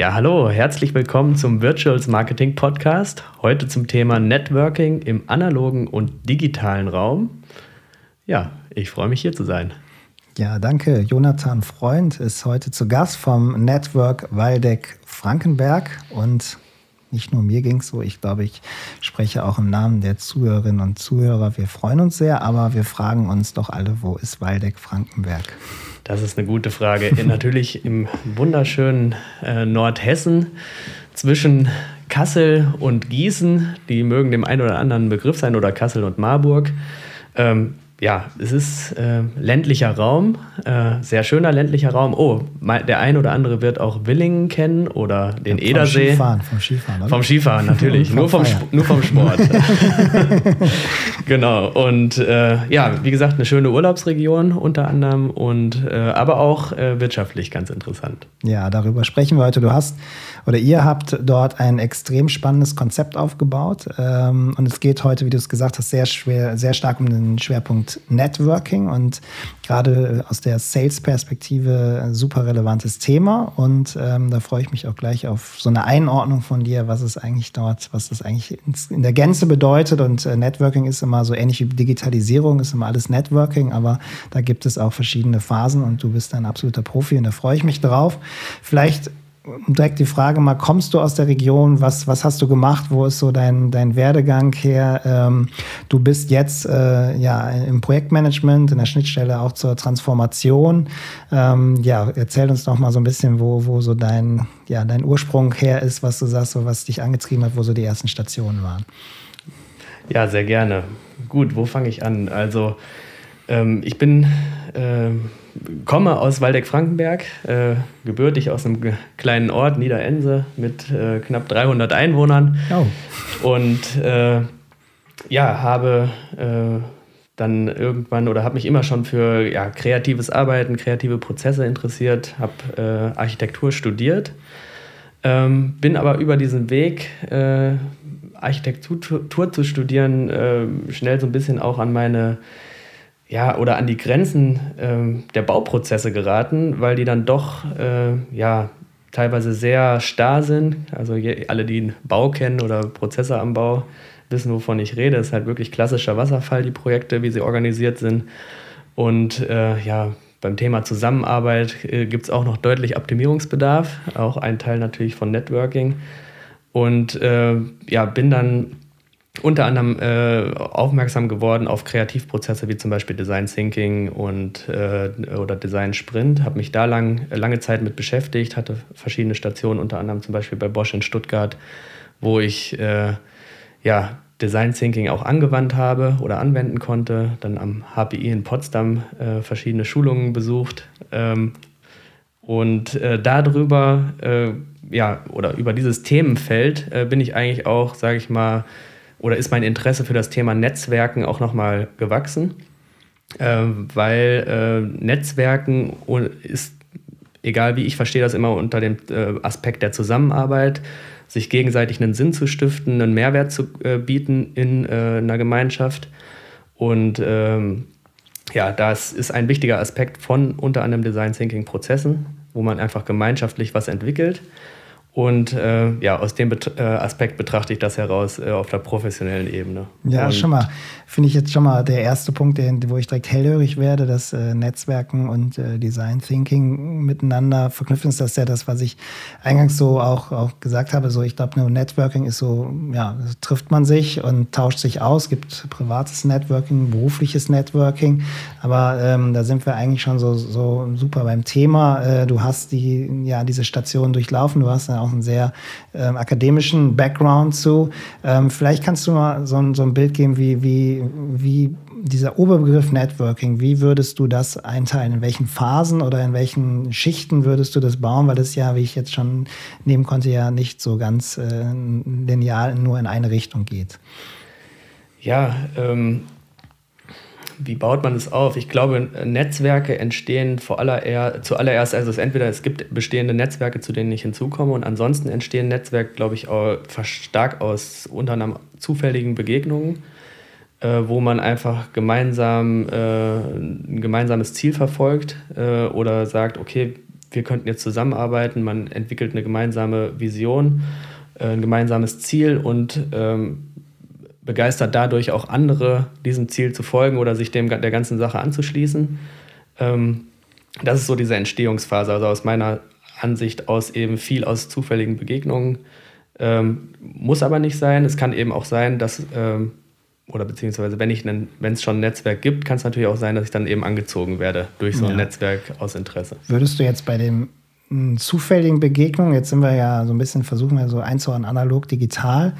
Ja, hallo, herzlich willkommen zum Virtuals Marketing Podcast. Heute zum Thema Networking im analogen und digitalen Raum. Ja, ich freue mich hier zu sein. Ja, danke. Jonathan Freund ist heute zu Gast vom Network Waldeck Frankenberg und nicht nur mir ging es so, ich glaube, ich spreche auch im Namen der Zuhörerinnen und Zuhörer. Wir freuen uns sehr, aber wir fragen uns doch alle, wo ist Waldeck Frankenberg? Das ist eine gute Frage. Natürlich im wunderschönen äh, Nordhessen zwischen Kassel und Gießen. Die mögen dem einen oder anderen Begriff sein oder Kassel und Marburg. Ähm, ja, es ist äh, ländlicher Raum, äh, sehr schöner ländlicher Raum. Oh, der ein oder andere wird auch Willingen kennen oder den ja, vom Edersee. Skifahren, vom Skifahren, oder? Vom Skifahren, natürlich. nur, vom, nur vom Sport. genau. Und äh, ja, wie gesagt, eine schöne Urlaubsregion unter anderem und äh, aber auch äh, wirtschaftlich ganz interessant. Ja, darüber sprechen wir heute. Du hast oder ihr habt dort ein extrem spannendes Konzept aufgebaut. Ähm, und es geht heute, wie du es gesagt hast, sehr schwer, sehr stark um den Schwerpunkt Networking und gerade aus der Sales-Perspektive ein super relevantes Thema. Und ähm, da freue ich mich auch gleich auf so eine Einordnung von dir, was es eigentlich dort, was das eigentlich in der Gänze bedeutet. Und äh, Networking ist immer so ähnlich wie Digitalisierung, ist immer alles Networking, aber da gibt es auch verschiedene Phasen und du bist ein absoluter Profi und da freue ich mich drauf. Vielleicht direkt die Frage mal, kommst du aus der Region? Was, was hast du gemacht? Wo ist so dein, dein Werdegang her? Ähm, du bist jetzt äh, ja im Projektmanagement, in der Schnittstelle auch zur Transformation. Ähm, ja, erzähl uns doch mal so ein bisschen, wo, wo so dein, ja, dein Ursprung her ist, was du sagst, was dich angetrieben hat, wo so die ersten Stationen waren. Ja, sehr gerne. Gut, wo fange ich an? Also, ähm, ich bin ähm, komme aus Waldeck-Frankenberg, äh, gebürtig aus einem kleinen Ort, Niederense, mit äh, knapp 300 Einwohnern. Oh. Und äh, ja, habe äh, dann irgendwann oder habe mich immer schon für ja, kreatives Arbeiten, kreative Prozesse interessiert, habe äh, Architektur studiert, ähm, bin aber über diesen Weg, äh, Architektur zu studieren, schnell so ein bisschen auch an meine ja, oder an die Grenzen äh, der Bauprozesse geraten, weil die dann doch äh, ja, teilweise sehr starr sind. Also je, alle, die einen Bau kennen oder Prozesse am Bau, wissen, wovon ich rede. Es ist halt wirklich klassischer Wasserfall, die Projekte, wie sie organisiert sind. Und äh, ja, beim Thema Zusammenarbeit äh, gibt es auch noch deutlich Optimierungsbedarf, auch ein Teil natürlich von Networking. Und äh, ja, bin dann unter anderem äh, aufmerksam geworden auf Kreativprozesse wie zum Beispiel Design Thinking und, äh, oder Design Sprint. Habe mich da lang, lange Zeit mit beschäftigt, hatte verschiedene Stationen, unter anderem zum Beispiel bei Bosch in Stuttgart, wo ich äh, ja, Design Thinking auch angewandt habe oder anwenden konnte. Dann am HPI in Potsdam äh, verschiedene Schulungen besucht. Ähm, und äh, darüber, äh, ja, oder über dieses Themenfeld bin ich eigentlich auch, sage ich mal, oder ist mein Interesse für das Thema Netzwerken auch nochmal gewachsen, äh, weil äh, Netzwerken ist, egal wie ich verstehe das immer unter dem äh, Aspekt der Zusammenarbeit, sich gegenseitig einen Sinn zu stiften, einen Mehrwert zu äh, bieten in äh, einer Gemeinschaft. Und ähm, ja, das ist ein wichtiger Aspekt von unter anderem Design Thinking Prozessen, wo man einfach gemeinschaftlich was entwickelt. Und äh, ja, aus dem Bet äh, Aspekt betrachte ich das heraus äh, auf der professionellen Ebene. Ja, und schon mal. Finde ich jetzt schon mal der erste Punkt, den, wo ich direkt hellhörig werde, dass äh, Netzwerken und äh, Design Thinking miteinander verknüpfen. Ist das ja das, was ich eingangs so auch, auch gesagt habe. So, ich glaube, nur Networking ist so, ja, trifft man sich und tauscht sich aus. Es gibt privates Networking, berufliches Networking. Aber ähm, da sind wir eigentlich schon so, so super beim Thema. Äh, du hast die, ja, diese Station durchlaufen. Du hast ja auch einen sehr ähm, akademischen Background zu. Ähm, vielleicht kannst du mal so, so ein Bild geben, wie, wie, wie dieser Oberbegriff Networking, wie würdest du das einteilen? In welchen Phasen oder in welchen Schichten würdest du das bauen? Weil das ja, wie ich jetzt schon nehmen konnte, ja nicht so ganz äh, lineal nur in eine Richtung geht. Ja, ähm, wie baut man es auf? Ich glaube, Netzwerke entstehen vor aller, zuallererst, also es entweder es gibt bestehende Netzwerke, zu denen ich hinzukomme, und ansonsten entstehen Netzwerke, glaube ich, auch stark aus unter anderem zufälligen Begegnungen, äh, wo man einfach gemeinsam äh, ein gemeinsames Ziel verfolgt äh, oder sagt, okay, wir könnten jetzt zusammenarbeiten, man entwickelt eine gemeinsame Vision, äh, ein gemeinsames Ziel und ähm, begeistert dadurch auch andere, diesem Ziel zu folgen oder sich dem, der ganzen Sache anzuschließen. Ähm, das ist so diese Entstehungsphase, also aus meiner Ansicht aus eben viel aus zufälligen Begegnungen. Ähm, muss aber nicht sein. Es kann eben auch sein, dass, ähm, oder beziehungsweise wenn es schon ein Netzwerk gibt, kann es natürlich auch sein, dass ich dann eben angezogen werde durch so ein ja. Netzwerk aus Interesse. Würdest du jetzt bei dem zufälligen Begegnungen, jetzt sind wir ja so ein bisschen, versuchen wir so einzuordnen, analog, digital,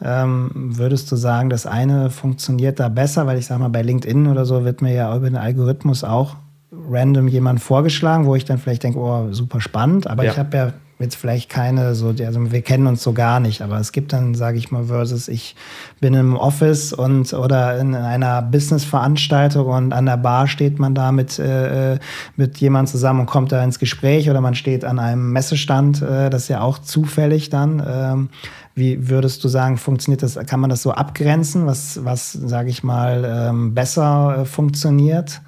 ähm, würdest du sagen, das eine funktioniert da besser, weil ich sage mal, bei LinkedIn oder so wird mir ja über den Algorithmus auch random jemand vorgeschlagen, wo ich dann vielleicht denke, oh, super spannend, aber ja. ich habe ja jetzt vielleicht keine so, also wir kennen uns so gar nicht, aber es gibt dann, sage ich mal, versus ich bin im Office und oder in einer Business-Veranstaltung und an der Bar steht man da mit, äh, mit jemand zusammen und kommt da ins Gespräch oder man steht an einem Messestand, äh, das ist ja auch zufällig dann. Ähm, wie würdest du sagen, funktioniert das, kann man das so abgrenzen, was, was sage ich mal, ähm, besser äh, funktioniert?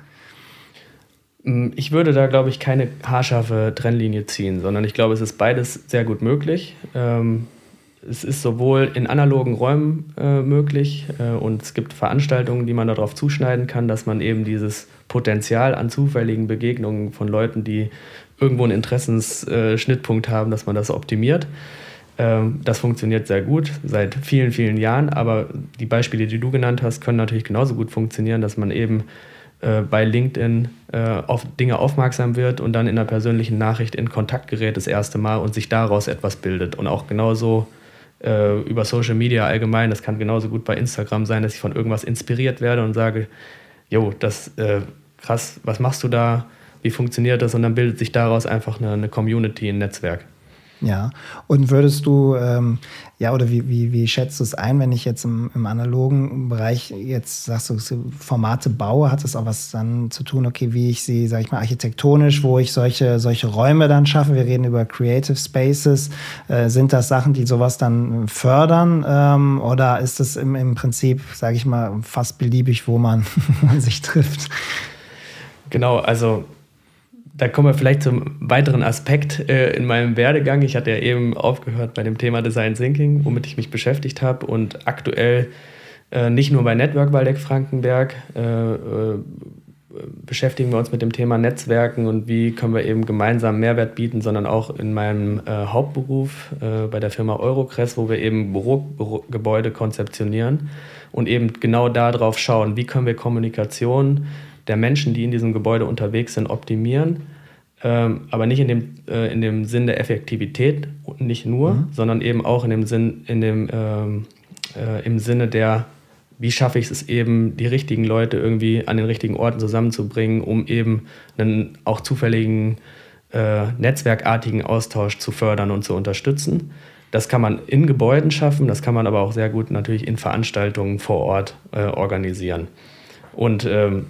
Mm, ich würde da, glaube ich, keine haarscharfe Trennlinie ziehen, sondern ich glaube, es ist beides sehr gut möglich. Ähm, es ist sowohl in analogen Räumen äh, möglich äh, und es gibt Veranstaltungen, die man darauf zuschneiden kann, dass man eben dieses Potenzial an zufälligen Begegnungen von Leuten, die irgendwo einen Interessensschnittpunkt haben, dass man das optimiert. Ähm, das funktioniert sehr gut seit vielen, vielen Jahren, aber die Beispiele, die du genannt hast, können natürlich genauso gut funktionieren, dass man eben äh, bei LinkedIn äh, auf Dinge aufmerksam wird und dann in einer persönlichen Nachricht in Kontakt gerät das erste Mal und sich daraus etwas bildet. Und auch genauso äh, über Social Media allgemein, das kann genauso gut bei Instagram sein, dass ich von irgendwas inspiriert werde und sage, jo, das äh, krass, was machst du da? Wie funktioniert das? Und dann bildet sich daraus einfach eine, eine Community, ein Netzwerk. Ja, und würdest du, ähm, ja, oder wie, wie, wie schätzt du es ein, wenn ich jetzt im, im analogen Bereich jetzt sagst du, Formate baue, hat das auch was dann zu tun, okay, wie ich sie, sag ich mal, architektonisch, wo ich solche, solche Räume dann schaffe? Wir reden über Creative Spaces. Äh, sind das Sachen, die sowas dann fördern? Ähm, oder ist das im, im Prinzip, sage ich mal, fast beliebig, wo man sich trifft? Genau, also da kommen wir vielleicht zum weiteren Aspekt äh, in meinem Werdegang. Ich hatte ja eben aufgehört bei dem Thema Design Thinking, womit ich mich beschäftigt habe und aktuell äh, nicht nur bei Network Waldeck Frankenberg äh, äh, beschäftigen wir uns mit dem Thema Netzwerken und wie können wir eben gemeinsam Mehrwert bieten, sondern auch in meinem äh, Hauptberuf äh, bei der Firma Eurocrest, wo wir eben Bürogebäude konzeptionieren und eben genau darauf schauen, wie können wir Kommunikation der Menschen, die in diesem Gebäude unterwegs sind, optimieren. Ähm, aber nicht in dem, äh, in dem Sinn der Effektivität, nicht nur, mhm. sondern eben auch in dem Sinn, in dem, ähm, äh, im Sinne der, wie schaffe ich es eben, die richtigen Leute irgendwie an den richtigen Orten zusammenzubringen, um eben einen auch zufälligen äh, netzwerkartigen Austausch zu fördern und zu unterstützen. Das kann man in Gebäuden schaffen, das kann man aber auch sehr gut natürlich in Veranstaltungen vor Ort äh, organisieren. Und ähm,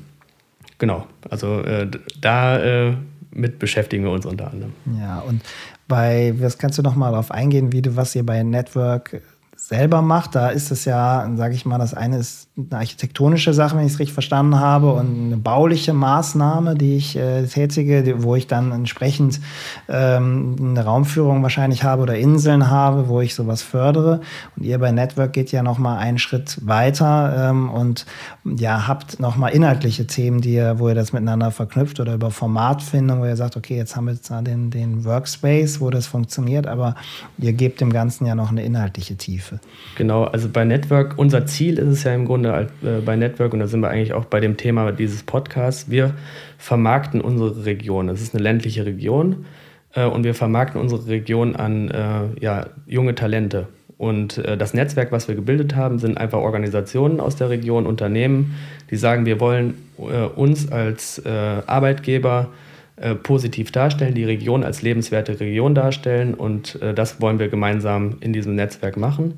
genau, also äh, da äh, mit beschäftigen wir uns unter anderem. Ja, und bei, was kannst du noch mal darauf eingehen, wie du, was ihr bei Network selber macht, da ist es ja, sage ich mal, das eine ist eine architektonische Sache, wenn ich es richtig verstanden habe, und eine bauliche Maßnahme, die ich äh, tätige, wo ich dann entsprechend ähm, eine Raumführung wahrscheinlich habe oder Inseln habe, wo ich sowas fördere. Und ihr bei Network geht ja noch mal einen Schritt weiter ähm, und ja habt noch mal inhaltliche Themen, die ihr, wo ihr das miteinander verknüpft oder über Formatfindung, wo ihr sagt, okay, jetzt haben wir jetzt den, den Workspace, wo das funktioniert, aber ihr gebt dem Ganzen ja noch eine inhaltliche Tiefe. Genau, also bei Network, unser Ziel ist es ja im Grunde äh, bei Network, und da sind wir eigentlich auch bei dem Thema dieses Podcasts, wir vermarkten unsere Region. Es ist eine ländliche Region äh, und wir vermarkten unsere Region an äh, ja, junge Talente. Und äh, das Netzwerk, was wir gebildet haben, sind einfach Organisationen aus der Region, Unternehmen, die sagen, wir wollen äh, uns als äh, Arbeitgeber äh, positiv darstellen, die Region als lebenswerte Region darstellen und äh, das wollen wir gemeinsam in diesem Netzwerk machen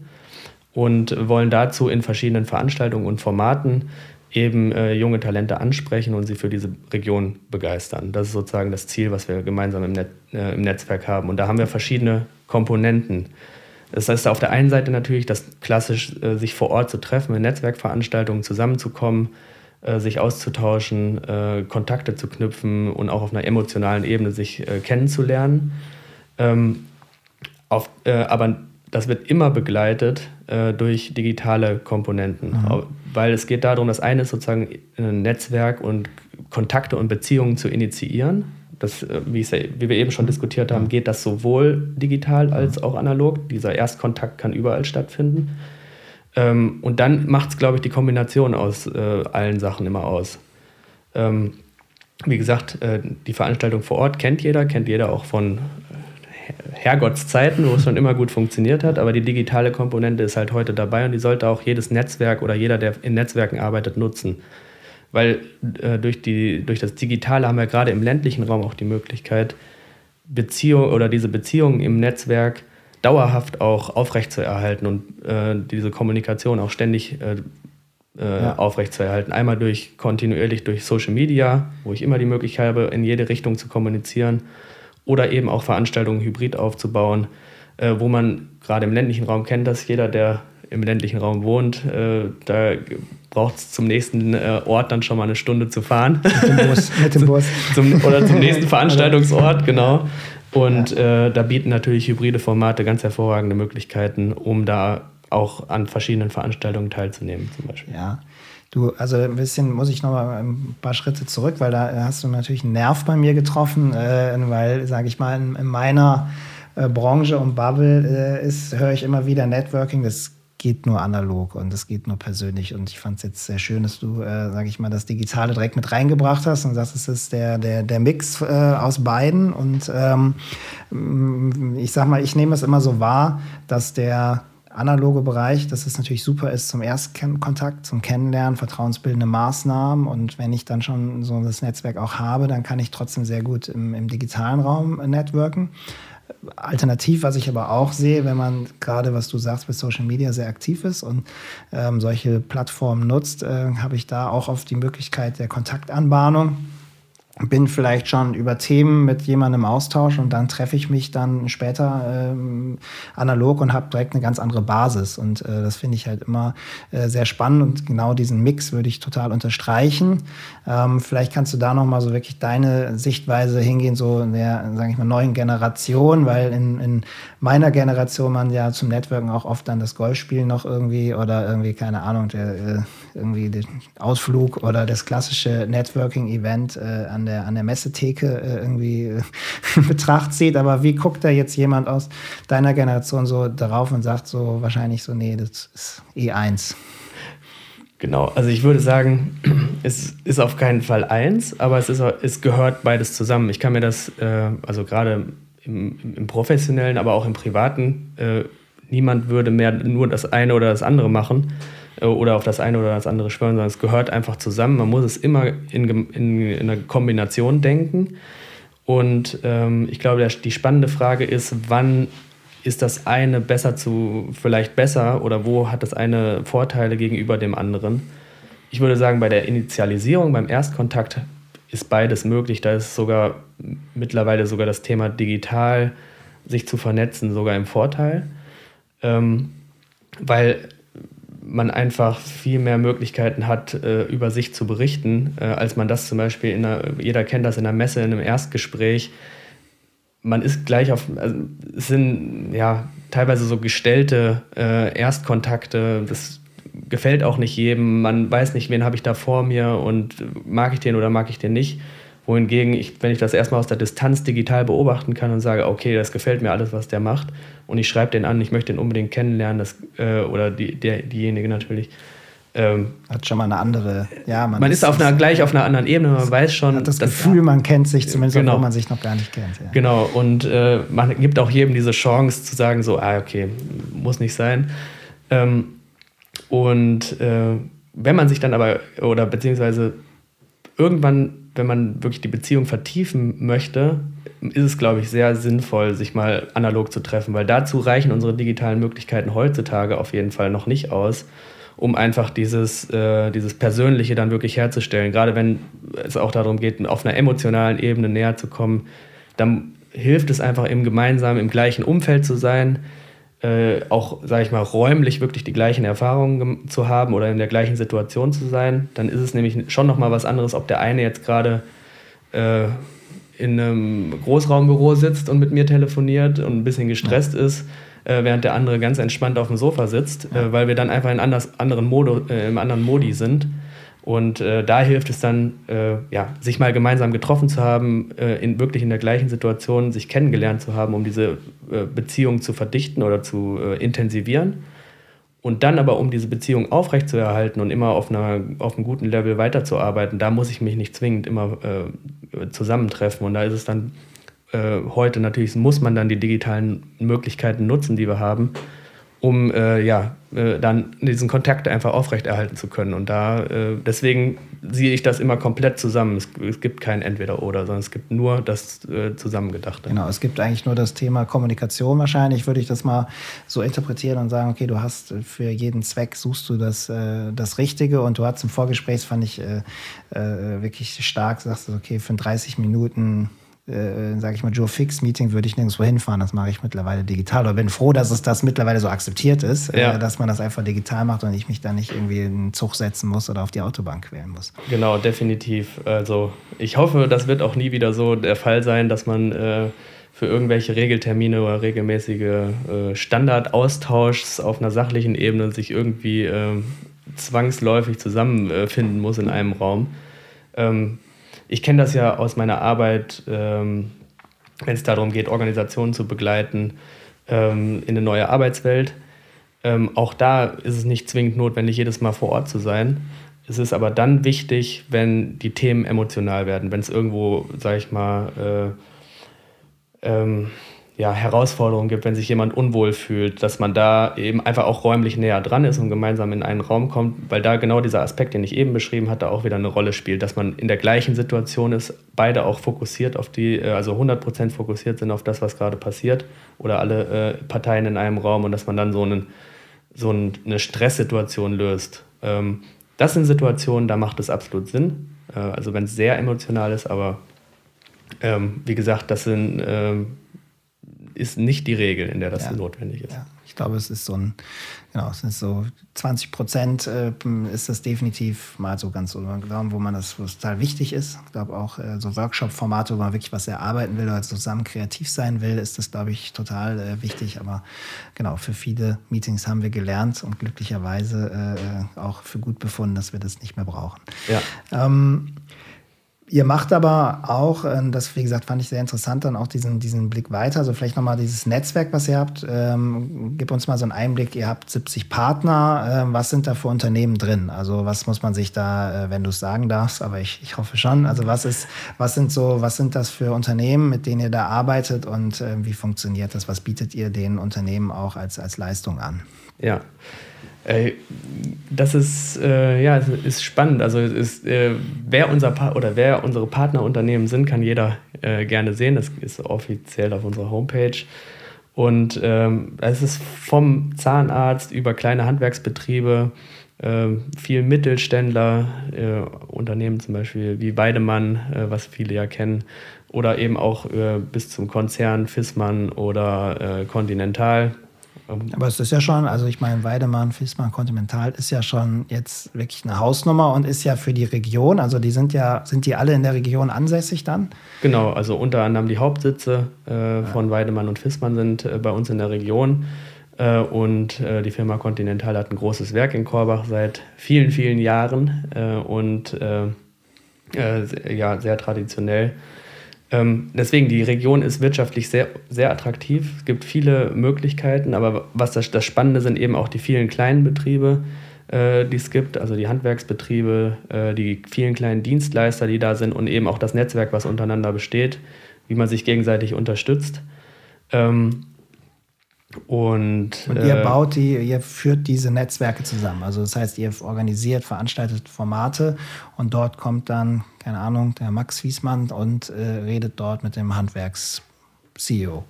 und wollen dazu in verschiedenen Veranstaltungen und Formaten eben äh, junge Talente ansprechen und sie für diese Region begeistern. Das ist sozusagen das Ziel, was wir gemeinsam im, Net, äh, im Netzwerk haben. Und da haben wir verschiedene Komponenten. Das heißt, auf der einen Seite natürlich das klassisch, äh, sich vor Ort zu treffen, in Netzwerkveranstaltungen zusammenzukommen, sich auszutauschen, äh, Kontakte zu knüpfen und auch auf einer emotionalen Ebene sich äh, kennenzulernen. Ähm, auf, äh, aber das wird immer begleitet äh, durch digitale Komponenten, mhm. weil es geht darum, das eine ist sozusagen ein Netzwerk und Kontakte und Beziehungen zu initiieren. Das, wie, wie, wir eben schon diskutiert haben, geht das sowohl digital als auch analog. Dieser Erstkontakt kann überall stattfinden. Ähm, und dann macht es, glaube ich, die Kombination aus äh, allen Sachen immer aus. Ähm, wie gesagt, äh, die Veranstaltung vor Ort kennt jeder, kennt jeder auch von äh, Herrgottszeiten, wo es schon immer gut funktioniert hat, aber die digitale Komponente ist halt heute dabei und die sollte auch jedes Netzwerk oder jeder, der in Netzwerken arbeitet, nutzen. Weil äh, durch, die, durch das Digitale haben wir gerade im ländlichen Raum auch die Möglichkeit, Beziehung oder diese Beziehungen im Netzwerk dauerhaft auch aufrechtzuerhalten und äh, diese Kommunikation auch ständig äh, äh, ja. aufrechtzuerhalten. Einmal durch kontinuierlich durch Social Media, wo ich immer die Möglichkeit habe, in jede Richtung zu kommunizieren, oder eben auch Veranstaltungen hybrid aufzubauen, äh, wo man gerade im ländlichen Raum kennt, dass jeder, der im ländlichen Raum wohnt, äh, da braucht es zum nächsten äh, Ort dann schon mal eine Stunde zu fahren. Mit dem Bus. Mit dem Bus. zum, oder zum nächsten Veranstaltungsort, genau. Und ja. äh, da bieten natürlich hybride Formate ganz hervorragende Möglichkeiten, um da auch an verschiedenen Veranstaltungen teilzunehmen, zum Beispiel. Ja. Du, also ein bisschen muss ich noch mal ein paar Schritte zurück, weil da hast du natürlich einen Nerv bei mir getroffen, äh, weil, sage ich mal, in, in meiner äh, Branche und Bubble äh, ist, höre ich immer wieder Networking. Das geht nur analog und es geht nur persönlich. Und ich fand es jetzt sehr schön, dass du, äh, sage ich mal, das Digitale direkt mit reingebracht hast und sagst, es ist der, der, der Mix äh, aus beiden. Und ähm, ich sag mal, ich nehme es immer so wahr, dass der analoge Bereich, dass es natürlich super ist zum Erstkontakt, zum Kennenlernen, vertrauensbildende Maßnahmen. Und wenn ich dann schon so das Netzwerk auch habe, dann kann ich trotzdem sehr gut im, im digitalen Raum networken. Alternativ, was ich aber auch sehe, wenn man gerade, was du sagst, bei Social Media sehr aktiv ist und ähm, solche Plattformen nutzt, äh, habe ich da auch oft die Möglichkeit der Kontaktanbahnung bin vielleicht schon über Themen mit jemandem im Austausch und dann treffe ich mich dann später ähm, analog und habe direkt eine ganz andere Basis. Und äh, das finde ich halt immer äh, sehr spannend und genau diesen Mix würde ich total unterstreichen. Ähm, vielleicht kannst du da nochmal so wirklich deine Sichtweise hingehen, so in der, sage ich mal, neuen Generation, weil in, in meiner Generation man ja zum Networken auch oft dann das Golfspiel noch irgendwie oder irgendwie, keine Ahnung, der, äh, irgendwie den Ausflug oder das klassische Networking-Event äh, an, der, an der Messetheke äh, irgendwie äh, in Betracht zieht. Aber wie guckt da jetzt jemand aus deiner Generation so darauf und sagt so wahrscheinlich so, nee, das ist E1? Genau, also ich würde sagen, es ist auf keinen Fall eins, aber es, ist, es gehört beides zusammen. Ich kann mir das, äh, also gerade im, im, professionellen, aber auch im privaten, äh, niemand würde mehr nur das eine oder das andere machen äh, oder auf das eine oder das andere schwören, sondern es gehört einfach zusammen. Man muss es immer in, in, in einer Kombination denken. Und ähm, ich glaube, der, die spannende Frage ist, wann ist das eine besser zu, vielleicht besser oder wo hat das eine Vorteile gegenüber dem anderen? Ich würde sagen, bei der Initialisierung, beim Erstkontakt ist beides möglich. Da ist sogar mittlerweile sogar das Thema digital sich zu vernetzen sogar im Vorteil, ähm, weil man einfach viel mehr Möglichkeiten hat, äh, über sich zu berichten, äh, als man das zum Beispiel in einer, jeder kennt das in einer Messe, in einem Erstgespräch. Man ist gleich auf, also es sind ja teilweise so gestellte äh, Erstkontakte, das gefällt auch nicht jedem, man weiß nicht, wen habe ich da vor mir und mag ich den oder mag ich den nicht. Wohingegen, ich, wenn ich das erstmal aus der Distanz digital beobachten kann und sage, okay, das gefällt mir alles, was der macht, und ich schreibe den an, ich möchte den unbedingt kennenlernen, das, äh, oder die, der, diejenige natürlich. Ähm, hat schon mal eine andere, ja, man, man ist, ist auf einer, gleich auf einer anderen Ebene, man weiß schon. Hat das Gefühl, man kennt sich zumindest, genau. obwohl man sich noch gar nicht kennt. Ja. Genau, und äh, man gibt auch jedem diese Chance zu sagen, so, ah, okay, muss nicht sein. Ähm, und äh, wenn man sich dann aber, oder beziehungsweise irgendwann wenn man wirklich die Beziehung vertiefen möchte, ist es, glaube ich, sehr sinnvoll, sich mal analog zu treffen, weil dazu reichen unsere digitalen Möglichkeiten heutzutage auf jeden Fall noch nicht aus, um einfach dieses, äh, dieses Persönliche dann wirklich herzustellen. Gerade wenn es auch darum geht, auf einer emotionalen Ebene näher zu kommen, dann hilft es einfach im gemeinsamen, im gleichen Umfeld zu sein, äh, auch, sage ich mal, räumlich wirklich die gleichen Erfahrungen zu haben oder in der gleichen Situation zu sein, dann ist es nämlich schon nochmal was anderes, ob der eine jetzt gerade äh, in einem Großraumbüro sitzt und mit mir telefoniert und ein bisschen gestresst ja. ist, äh, während der andere ganz entspannt auf dem Sofa sitzt, ja. äh, weil wir dann einfach in anders, anderen Modo, äh, im anderen Modi sind. Und äh, da hilft es dann, äh, ja, sich mal gemeinsam getroffen zu haben, äh, in, wirklich in der gleichen Situation sich kennengelernt zu haben, um diese äh, Beziehung zu verdichten oder zu äh, intensivieren. Und dann aber, um diese Beziehung aufrechtzuerhalten und immer auf, einer, auf einem guten Level weiterzuarbeiten, da muss ich mich nicht zwingend immer äh, zusammentreffen. Und da ist es dann heute natürlich, muss man dann die digitalen Möglichkeiten nutzen, die wir haben, um äh, ja, äh, dann diesen Kontakt einfach aufrechterhalten zu können. Und da, äh, deswegen sehe ich das immer komplett zusammen. Es, es gibt kein Entweder-Oder, sondern es gibt nur das äh, Zusammengedachte. Genau, es gibt eigentlich nur das Thema Kommunikation wahrscheinlich, würde ich das mal so interpretieren und sagen, okay, du hast für jeden Zweck, suchst du das, äh, das Richtige und du hast im Vorgespräch, fand ich äh, äh, wirklich stark, sagst du, okay, für 30 Minuten äh, sage ich mal, Joe Fix Meeting würde ich nirgendwo hinfahren. Das mache ich mittlerweile digital. Oder bin froh, dass es das mittlerweile so akzeptiert ist, äh, ja. äh, dass man das einfach digital macht und ich mich da nicht irgendwie in einen Zug setzen muss oder auf die Autobahn quälen muss. Genau, definitiv. Also ich hoffe, das wird auch nie wieder so der Fall sein, dass man äh, für irgendwelche Regeltermine oder regelmäßige äh, Standardaustauschs auf einer sachlichen Ebene sich irgendwie äh, zwangsläufig zusammenfinden muss in einem Raum. Ähm, ich kenne das ja aus meiner Arbeit, ähm, wenn es darum geht, Organisationen zu begleiten ähm, in eine neue Arbeitswelt. Ähm, auch da ist es nicht zwingend notwendig, jedes Mal vor Ort zu sein. Es ist aber dann wichtig, wenn die Themen emotional werden, wenn es irgendwo, sag ich mal, äh, ähm, ja, Herausforderungen gibt, wenn sich jemand unwohl fühlt, dass man da eben einfach auch räumlich näher dran ist und gemeinsam in einen Raum kommt, weil da genau dieser Aspekt, den ich eben beschrieben hatte, auch wieder eine Rolle spielt, dass man in der gleichen Situation ist, beide auch fokussiert auf die, äh, also 100% fokussiert sind auf das, was gerade passiert oder alle äh, Parteien in einem Raum und dass man dann so, einen, so eine Stresssituation löst. Ähm, das sind Situationen, da macht es absolut Sinn, äh, also wenn es sehr emotional ist, aber ähm, wie gesagt, das sind ähm, ist nicht die Regel, in der das ja. notwendig ist. Ja. Ich glaube, es ist so ein, genau, es ist so 20 Prozent äh, ist das definitiv mal so ganz so, wo man das, wo es total wichtig ist. Ich glaube auch äh, so Workshop-Formate, wo man wirklich was erarbeiten will oder zusammen kreativ sein will, ist das, glaube ich, total äh, wichtig. Aber genau, für viele Meetings haben wir gelernt und glücklicherweise äh, auch für gut befunden, dass wir das nicht mehr brauchen. Ja. Ähm, Ihr macht aber auch, ähm, das wie gesagt fand ich sehr interessant, dann auch diesen, diesen Blick weiter. Also vielleicht nochmal dieses Netzwerk, was ihr habt. Ähm, gib uns mal so einen Einblick. Ihr habt 70 Partner. Ähm, was sind da für Unternehmen drin? Also was muss man sich da, äh, wenn du es sagen darfst, aber ich, ich hoffe schon. Also was ist, was sind so, was sind das für Unternehmen, mit denen ihr da arbeitet und äh, wie funktioniert das? Was bietet ihr den Unternehmen auch als, als Leistung an? Ja. Äh, das ist, äh, ja, ist spannend. Also ist, äh, wer unser pa oder wer unsere Partnerunternehmen sind, kann jeder äh, gerne sehen. Das ist offiziell auf unserer Homepage. Und ähm, es ist vom Zahnarzt über kleine Handwerksbetriebe, äh, viel Mittelständler, äh, Unternehmen zum Beispiel wie Weidemann, äh, was viele ja kennen, oder eben auch bis zum Konzern Fissmann oder Continental aber es ist ja schon, also ich meine, Weidemann, Fissmann, Continental ist ja schon jetzt wirklich eine Hausnummer und ist ja für die Region, also die sind ja, sind die alle in der Region ansässig dann? Genau, also unter anderem die Hauptsitze äh, von ja. Weidemann und Fissmann sind äh, bei uns in der Region. Äh, und äh, die Firma Continental hat ein großes Werk in Korbach seit vielen, vielen Jahren äh, und äh, ja, sehr traditionell. Ähm, deswegen, die Region ist wirtschaftlich sehr, sehr attraktiv. Es gibt viele Möglichkeiten, aber was das, das Spannende sind eben auch die vielen kleinen Betriebe, äh, die es gibt, also die Handwerksbetriebe, äh, die vielen kleinen Dienstleister, die da sind und eben auch das Netzwerk, was untereinander besteht, wie man sich gegenseitig unterstützt. Ähm, und, und ihr äh, baut die, ihr führt diese Netzwerke zusammen. Also das heißt, ihr organisiert, veranstaltet Formate und dort kommt dann, keine Ahnung, der Max Wiesmann und äh, redet dort mit dem Handwerks-CEO.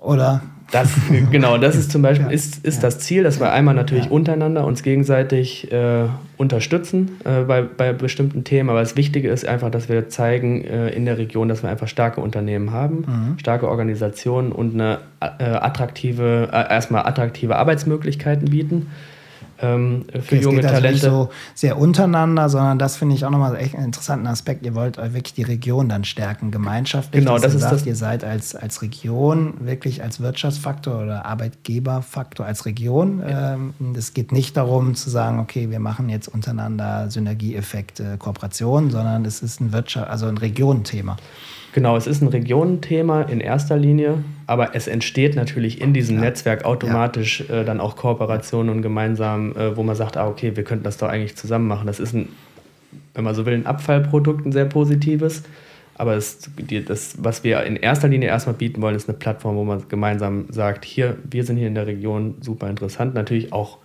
Oder? Das, genau, das ist zum Beispiel ist, ist ja. das Ziel, dass wir einmal natürlich ja. untereinander uns gegenseitig äh, unterstützen äh, bei, bei bestimmten Themen. Aber das Wichtige ist einfach, dass wir zeigen äh, in der Region, dass wir einfach starke Unternehmen haben, mhm. starke Organisationen und eine äh, attraktive, äh, erstmal attraktive Arbeitsmöglichkeiten bieten ähm, für okay, junge es geht Talente. Also nicht so sehr untereinander, sondern das finde ich auch nochmal echt einen interessanten Aspekt. Ihr wollt wirklich die Region dann stärken, gemeinschaftlich. Genau, das ist sagt, das. Ihr seid als, als Region wirklich als Wirtschaftsfaktor oder Arbeitgeberfaktor als Region. Ja. Ähm, es geht nicht darum zu sagen, okay, wir machen jetzt untereinander Synergieeffekte, Kooperationen, sondern es ist ein Wirtschaft, also ein Regionenthema. Genau, es ist ein Regionenthema in erster Linie, aber es entsteht natürlich in diesem ja. Netzwerk automatisch ja. äh, dann auch Kooperationen und gemeinsam, äh, wo man sagt, ah, okay, wir könnten das doch eigentlich zusammen machen. Das ist ein, wenn man so will, ein Abfallprodukt, ein sehr positives. Aber es, die, das, was wir in erster Linie erstmal bieten wollen, ist eine Plattform, wo man gemeinsam sagt, hier, wir sind hier in der Region super interessant. Natürlich auch,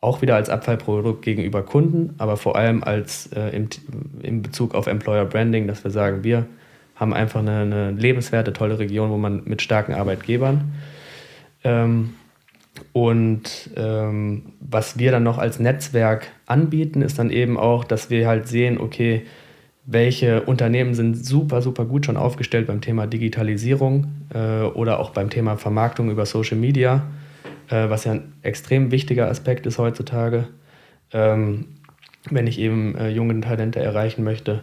auch wieder als Abfallprodukt gegenüber Kunden, aber vor allem als äh, im, in Bezug auf Employer Branding, dass wir sagen, wir haben einfach eine, eine lebenswerte, tolle Region, wo man mit starken Arbeitgebern. Ähm, und ähm, was wir dann noch als Netzwerk anbieten, ist dann eben auch, dass wir halt sehen, okay, welche Unternehmen sind super, super gut schon aufgestellt beim Thema Digitalisierung äh, oder auch beim Thema Vermarktung über Social Media, äh, was ja ein extrem wichtiger Aspekt ist heutzutage, ähm, wenn ich eben äh, junge Talente erreichen möchte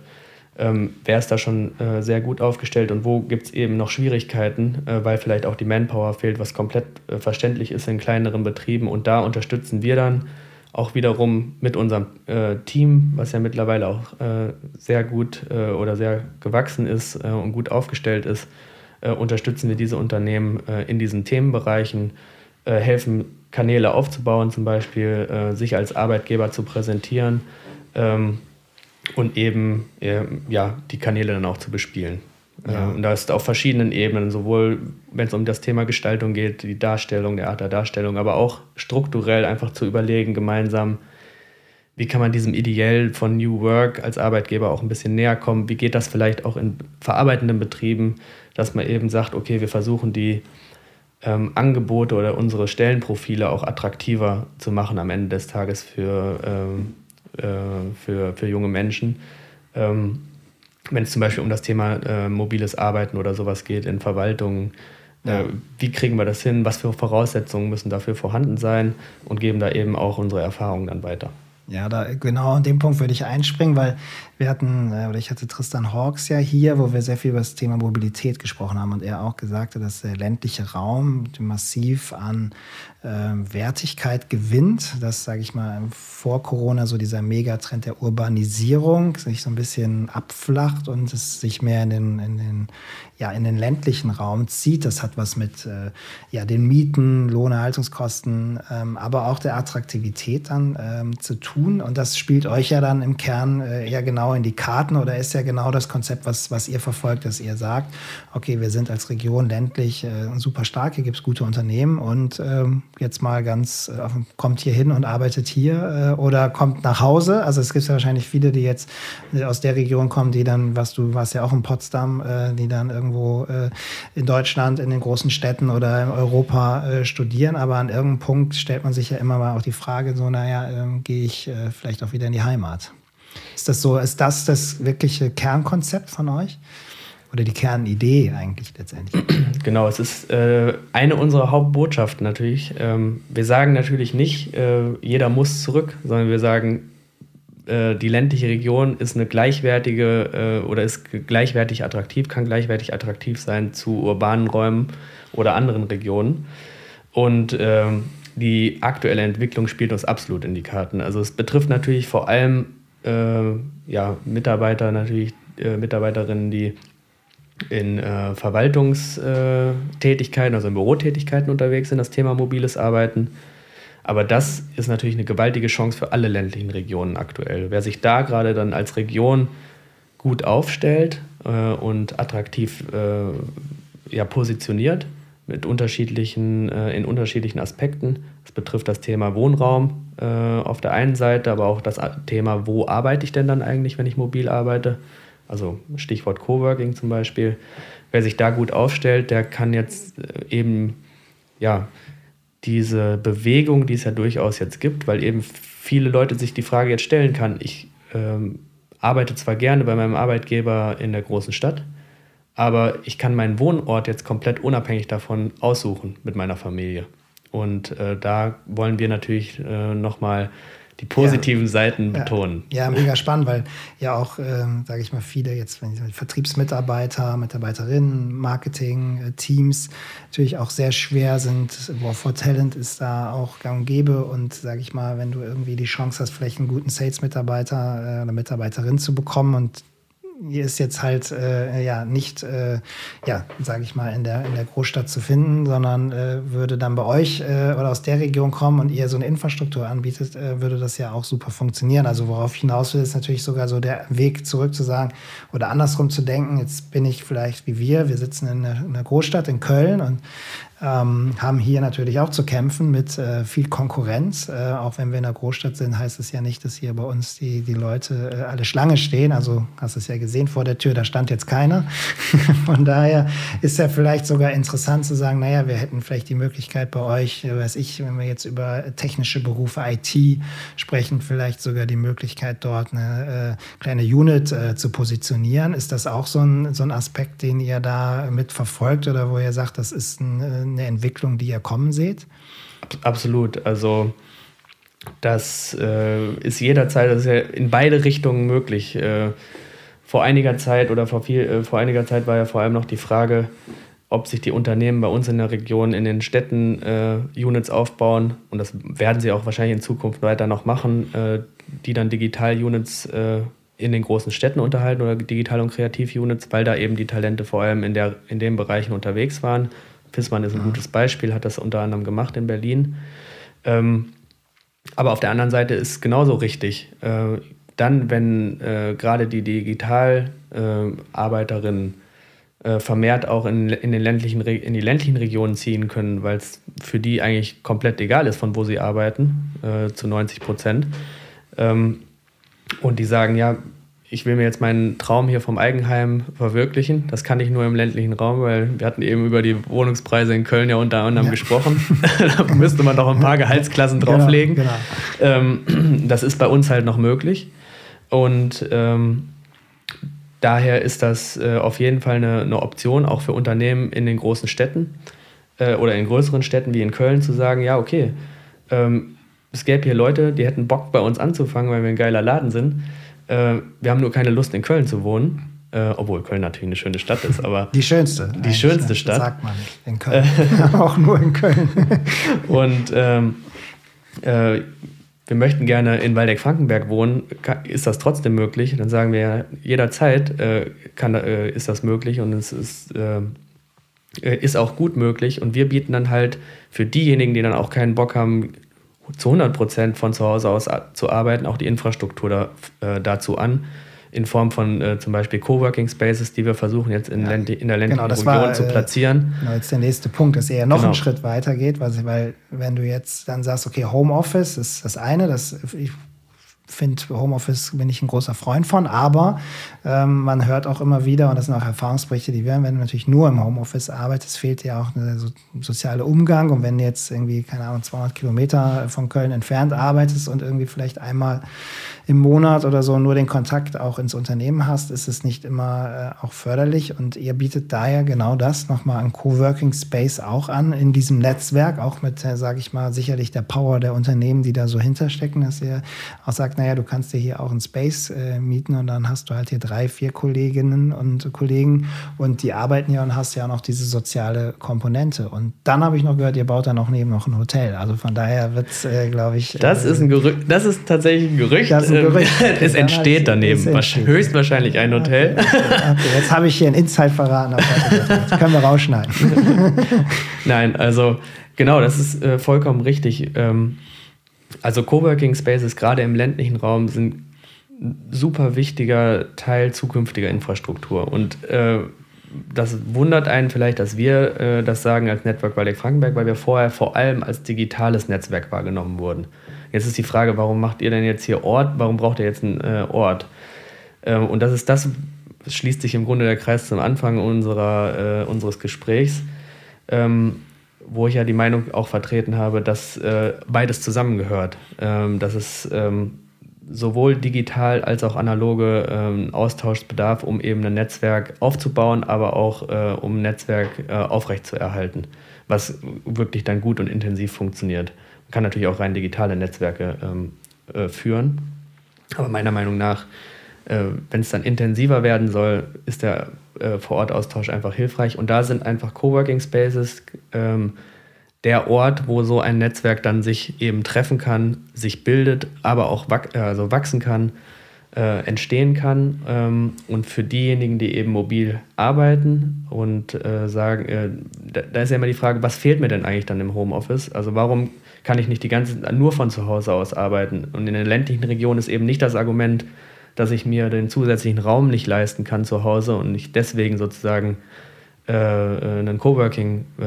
ähm, wer ist da schon äh, sehr gut aufgestellt und wo gibt es eben noch Schwierigkeiten, äh, weil vielleicht auch die Manpower fehlt, was komplett äh, verständlich ist in kleineren Betrieben. Und da unterstützen wir dann auch wiederum mit unserem äh, Team, was ja mittlerweile auch äh, sehr gut äh, oder sehr gewachsen ist und gut aufgestellt ist, unterstützen wir diese Unternehmen in diesen Themenbereichen, helfen Kanäle aufzubauen, zum Beispiel sich als Arbeitgeber zu präsentieren. Ähm, und eben äh, ja, die Kanäle dann auch zu bespielen. Ja. Äh, und da ist auf verschiedenen Ebenen, sowohl wenn es um das Thema Gestaltung geht, die Darstellung, der Art der Darstellung, aber auch strukturell einfach zu überlegen, gemeinsam, wie kann man diesem Ideell von New Work als Arbeitgeber auch ein bisschen näher kommen? Wie geht das vielleicht auch in verarbeitenden Betrieben, dass man eben sagt, okay, wir versuchen die ähm, Angebote oder unsere Stellenprofile auch attraktiver zu machen am Ende des Tages für ähm, äh, für, für junge Menschen. Ähm, wenn es zum Beispiel um das Thema äh, mobiles Arbeiten oder sowas geht in Verwaltungen, äh, ja. wie kriegen wir das hin, was für Voraussetzungen müssen dafür vorhanden sein und geben da eben auch unsere Erfahrungen dann weiter. Ja, da, genau an dem Punkt würde ich einspringen, weil wir hatten, äh, oder ich hatte Tristan Hawks ja hier, wo wir sehr viel über das Thema Mobilität gesprochen haben und er auch gesagt hat, dass der ländliche Raum massiv an Wertigkeit gewinnt. Das, sage ich mal, vor Corona so dieser Megatrend der Urbanisierung sich so ein bisschen abflacht und es sich mehr in den, in den, ja, in den ländlichen Raum zieht. Das hat was mit äh, ja, den Mieten, Lohnerhaltungskosten, ähm, aber auch der Attraktivität dann ähm, zu tun. Und das spielt euch ja dann im Kern äh, genau genau in die Karten oder ist ja genau das Konzept, was, was ihr verfolgt, dass ihr sagt, okay, wir sind als Region ländlich äh, super stark, hier gibt es gute Unternehmen und ähm, jetzt mal ganz, äh, kommt hier hin und arbeitet hier äh, oder kommt nach Hause. Also es gibt ja wahrscheinlich viele, die jetzt äh, aus der Region kommen, die dann, was du warst ja auch in Potsdam, äh, die dann irgendwo äh, in Deutschland, in den großen Städten oder in Europa studieren, aber an irgendeinem Punkt stellt man sich ja immer mal auch die Frage, so, naja, ähm, gehe ich vielleicht auch wieder in die Heimat. Ist das so, ist das das wirkliche Kernkonzept von euch? Oder die Kernidee eigentlich letztendlich? Genau, es ist äh, eine unserer Hauptbotschaften natürlich. Ähm, wir sagen natürlich nicht, äh, jeder muss zurück, sondern wir sagen, äh, die ländliche Region ist eine gleichwertige äh, oder ist gleichwertig attraktiv, kann gleichwertig attraktiv sein zu urbanen Räumen oder anderen Regionen. Und ähm, die aktuelle Entwicklung spielt uns absolut in die Karten. Also es betrifft natürlich vor allem äh, ja, Mitarbeiter natürlich, äh, Mitarbeiterinnen, die in äh, Verwaltungstätigkeiten, also in Bürotätigkeiten unterwegs sind, das Thema mobiles Arbeiten. Aber das ist natürlich eine gewaltige Chance für alle ländlichen Regionen aktuell. Wer sich da gerade dann als Region gut aufstellt äh, und attraktiv äh, ja, positioniert, mit unterschiedlichen, äh, in unterschiedlichen Aspekten. Das betrifft das Thema Wohnraum äh, auf der einen Seite, aber auch das Thema, wo arbeite ich denn dann eigentlich, wenn ich mobil arbeite? Also Stichwort Coworking zum Beispiel. Wer sich da gut aufstellt, der kann jetzt äh, eben ja diese Bewegung, die es ja durchaus jetzt gibt, weil eben viele Leute sich die Frage jetzt stellen kann, ich ähm, arbeite zwar gerne bei meinem Arbeitgeber in der großen Stadt, aber ich kann meinen Wohnort jetzt komplett unabhängig davon aussuchen mit meiner Familie. Und äh, da wollen wir natürlich äh, nochmal die positiven ja, Seiten betonen. Ja, ja, mega spannend, weil ja auch, ähm, sage ich mal, viele jetzt wenn ich, Vertriebsmitarbeiter, Mitarbeiterinnen, Marketing, äh, Teams natürlich auch sehr schwer sind. War for Talent ist da auch gang und gäbe und sage ich mal, wenn du irgendwie die Chance hast, vielleicht einen guten Sales-Mitarbeiter äh, oder Mitarbeiterin zu bekommen und ist jetzt halt äh, ja nicht, äh, ja, sage ich mal, in der, in der Großstadt zu finden, sondern äh, würde dann bei euch äh, oder aus der Region kommen und ihr so eine Infrastruktur anbietet, äh, würde das ja auch super funktionieren. Also worauf ich hinaus will, ist natürlich sogar so der Weg zurück zu sagen oder andersrum zu denken, jetzt bin ich vielleicht wie wir, wir sitzen in einer, in einer Großstadt in Köln und ähm, haben hier natürlich auch zu kämpfen mit äh, viel Konkurrenz. Äh, auch wenn wir in der Großstadt sind, heißt es ja nicht, dass hier bei uns die, die Leute äh, alle Schlange stehen. Also hast du es ja gesehen vor der Tür, da stand jetzt keiner. Von daher ist ja vielleicht sogar interessant zu sagen, naja, wir hätten vielleicht die Möglichkeit bei euch, äh, weiß ich, wenn wir jetzt über technische Berufe IT sprechen, vielleicht sogar die Möglichkeit, dort eine äh, kleine Unit äh, zu positionieren. Ist das auch so ein, so ein Aspekt, den ihr da mit verfolgt oder wo ihr sagt, das ist ein eine Entwicklung, die ihr kommen seht? Absolut. Also das äh, ist jederzeit, das ist ja in beide Richtungen möglich. Äh, vor einiger Zeit oder vor, viel, äh, vor einiger Zeit war ja vor allem noch die Frage, ob sich die Unternehmen bei uns in der Region, in den Städten äh, Units aufbauen. Und das werden sie auch wahrscheinlich in Zukunft weiter noch machen, äh, die dann Digital-Units äh, in den großen Städten unterhalten oder Digital- und Kreativ-Units, weil da eben die Talente vor allem in, der, in den Bereichen unterwegs waren Pissmann ist ein mhm. gutes Beispiel, hat das unter anderem gemacht in Berlin. Ähm, aber auf der anderen Seite ist genauso richtig. Äh, dann, wenn äh, gerade die Digitalarbeiterinnen äh, äh, vermehrt auch in, in, den ländlichen, in die ländlichen Regionen ziehen können, weil es für die eigentlich komplett egal ist, von wo sie arbeiten, äh, zu 90 Prozent. Ähm, und die sagen, ja, ich will mir jetzt meinen Traum hier vom Eigenheim verwirklichen. Das kann ich nur im ländlichen Raum, weil wir hatten eben über die Wohnungspreise in Köln ja unter anderem ja. gesprochen. da müsste man doch ein paar Gehaltsklassen genau, drauflegen. Genau, genau. Ähm, das ist bei uns halt noch möglich. Und ähm, daher ist das äh, auf jeden Fall eine, eine, Option, auch für Unternehmen in den großen Städten äh, oder in größeren Städten wie in Köln zu sagen, ja, okay, ähm, es gäbe hier Leute, die hätten Bock bei uns anzufangen, weil wir ein geiler Laden sind äh, wir haben nur keine Lust, in Köln zu wohnen. Äh, obwohl Köln natürlich eine schöne Stadt ist, aber. Die schönste. Die schönste Stadt. Sagt man nicht. In Köln. auch nur in Köln. Und ähm, äh, wir möchten gerne in Waldeck-Frankenberg wohnen, ist das trotzdem möglich? Dann sagen wir ja, jederzeit äh, kann, äh, ist das möglich und es ist, äh, ist auch gut möglich. Und wir bieten dann halt für diejenigen, die dann auch keinen Bock haben, zu 100 Prozent von zu Hause aus zu arbeiten, auch die Infrastruktur da, äh, dazu an, in Form von äh, zum Beispiel Coworking Spaces, die wir versuchen jetzt in, ja, in der ländlichen genau, Region war, zu äh, platzieren. Genau, jetzt der nächste Punkt, dass eher noch genau. einen Schritt weiter geht, weil, weil wenn du jetzt dann sagst, okay, Homeoffice ist das eine, das ich finde Homeoffice bin ich ein großer Freund von, aber ähm, man hört auch immer wieder, und das sind auch Erfahrungsberichte, die werden, wenn du natürlich nur im Homeoffice arbeitest, fehlt dir auch ein so, soziale Umgang. Und wenn du jetzt irgendwie, keine Ahnung, 200 Kilometer von Köln entfernt arbeitest und irgendwie vielleicht einmal im Monat oder so nur den Kontakt auch ins Unternehmen hast, ist es nicht immer äh, auch förderlich. Und ihr bietet daher genau das nochmal an Coworking Space auch an, in diesem Netzwerk, auch mit, äh, sage ich mal, sicherlich der Power der Unternehmen, die da so hinterstecken, dass ihr auch sagt, naja, du kannst dir hier auch einen Space äh, mieten und dann hast du halt hier drei, vier Kolleginnen und Kollegen und die arbeiten ja und hast ja auch noch diese soziale Komponente. Und dann habe ich noch gehört, ihr baut dann auch neben noch ein Hotel. Also von daher wird es, äh, glaube ich. Das ist ein Gerücht, das ist tatsächlich ein Gerücht es entsteht daneben. Entsteht. Höchstwahrscheinlich ein Hotel. Okay, okay. Jetzt habe ich hier ein Insight verraten. Das können wir rausschneiden. Nein, also genau, das ist äh, vollkommen richtig. Ähm, also Coworking Spaces gerade im ländlichen Raum sind ein super wichtiger Teil zukünftiger Infrastruktur. Und äh, das wundert einen vielleicht, dass wir äh, das sagen als Network Waldeck Frankenberg, weil wir vorher vor allem als digitales Netzwerk wahrgenommen wurden. Jetzt ist die Frage, warum macht ihr denn jetzt hier Ort? Warum braucht ihr jetzt einen äh, Ort? Ähm, und das ist das, schließt sich im Grunde der Kreis zum Anfang unserer, äh, unseres Gesprächs, ähm, wo ich ja die Meinung auch vertreten habe, dass äh, beides zusammengehört. Ähm, dass es ähm, sowohl digital als auch analoge ähm, Austauschbedarf, um eben ein Netzwerk aufzubauen, aber auch äh, um ein Netzwerk äh, aufrechtzuerhalten, was wirklich dann gut und intensiv funktioniert. Kann natürlich auch rein digitale Netzwerke ähm, äh, führen, aber meiner Meinung nach, äh, wenn es dann intensiver werden soll, ist der äh, Vor-Ort-Austausch einfach hilfreich und da sind einfach Coworking Spaces ähm, der Ort, wo so ein Netzwerk dann sich eben treffen kann, sich bildet, aber auch wach, also wachsen kann, äh, entstehen kann. Ähm, und für diejenigen, die eben mobil arbeiten und äh, sagen, äh, da, da, ist ja immer die Frage, was fehlt mir denn eigentlich dann im Homeoffice? Also warum kann ich nicht die ganze nur von zu Hause aus arbeiten? Und in der ländlichen Region ist eben nicht das Argument, dass ich mir den zusätzlichen Raum nicht leisten kann zu Hause und ich deswegen sozusagen äh, äh, einen Coworking äh,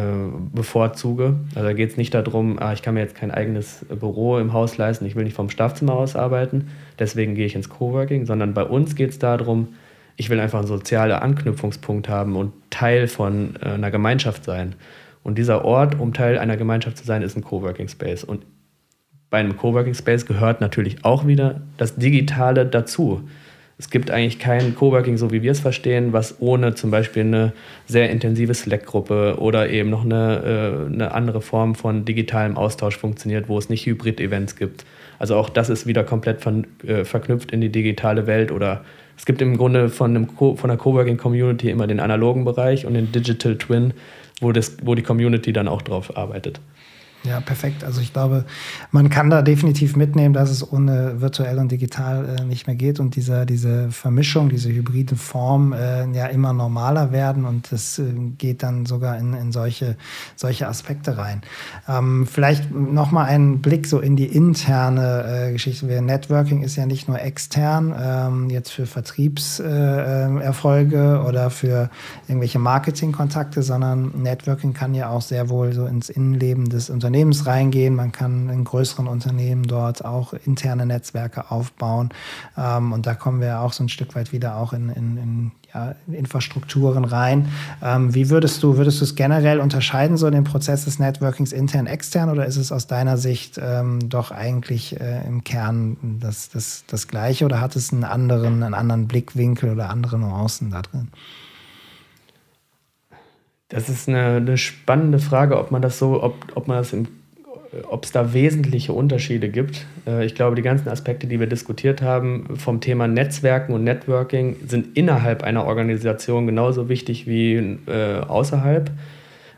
bevorzuge. Also da geht es nicht darum, ah, ich kann mir jetzt kein eigenes Büro im Haus leisten, ich will nicht vom Schlafzimmer aus arbeiten, deswegen gehe ich ins Coworking, sondern bei uns geht es darum, ich will einfach einen sozialen Anknüpfungspunkt haben und Teil von äh, einer Gemeinschaft sein. Und dieser Ort, um Teil einer Gemeinschaft zu sein, ist ein Coworking Space. Und bei einem Coworking Space gehört natürlich auch wieder das Digitale dazu es gibt eigentlich kein Coworking, so wie wir es verstehen, was ohne zum Beispiel eine sehr intensive Slack-Gruppe oder eben noch eine, äh, eine andere Form von digitalem Austausch funktioniert, wo es nicht Hybrid-Events gibt. Also auch das ist wieder komplett von, äh, verknüpft in die digitale Welt oder es gibt im Grunde von, einem Co von einer Coworking-Community immer den analogen Bereich und den Digital Twin, wo, das, wo die Community dann auch drauf arbeitet. Ja, perfekt. Also ich glaube, man kann da definitiv mitnehmen, dass es ohne virtuell und digital äh, nicht mehr geht und diese, diese Vermischung, diese hybride Form äh, ja immer normaler werden und das äh, geht dann sogar in, in solche, solche Aspekte rein. Ähm, vielleicht nochmal einen Blick so in die interne äh, Geschichte. Networking ist ja nicht nur extern, ähm, jetzt für Vertriebserfolge äh, oder für irgendwelche Marketingkontakte, sondern Networking kann ja auch sehr wohl so ins Innenleben des Unternehmens Unternehmens reingehen. Man kann in größeren Unternehmen dort auch interne Netzwerke aufbauen. Ähm, und da kommen wir auch so ein Stück weit wieder auch in, in, in ja, Infrastrukturen rein. Ähm, wie würdest du, würdest du es generell unterscheiden, so den Prozess des Networkings intern, extern, oder ist es aus deiner Sicht ähm, doch eigentlich äh, im Kern das, das, das Gleiche oder hat es einen anderen, einen anderen Blickwinkel oder andere Nuancen da drin? Das ist eine, eine, spannende Frage, ob man das so, ob, ob man das im ob es da wesentliche Unterschiede gibt. Äh, ich glaube, die ganzen Aspekte, die wir diskutiert haben vom Thema Netzwerken und Networking, sind innerhalb einer Organisation genauso wichtig wie äh, außerhalb.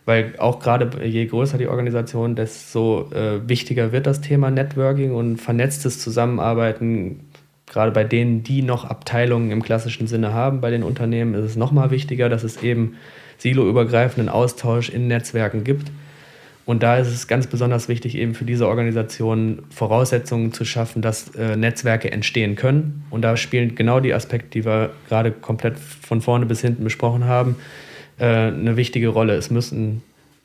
Weil auch gerade je größer die Organisation, desto äh, wichtiger wird das Thema Networking und vernetztes Zusammenarbeiten. Gerade bei denen, die noch Abteilungen im klassischen Sinne haben, bei den Unternehmen ist es nochmal wichtiger, dass es eben siloübergreifenden Austausch in Netzwerken gibt. Und da ist es ganz besonders wichtig, eben für diese Organisationen Voraussetzungen zu schaffen, dass äh, Netzwerke entstehen können. Und da spielen genau die Aspekte, die wir gerade komplett von vorne bis hinten besprochen haben, äh, eine wichtige Rolle. Es müssen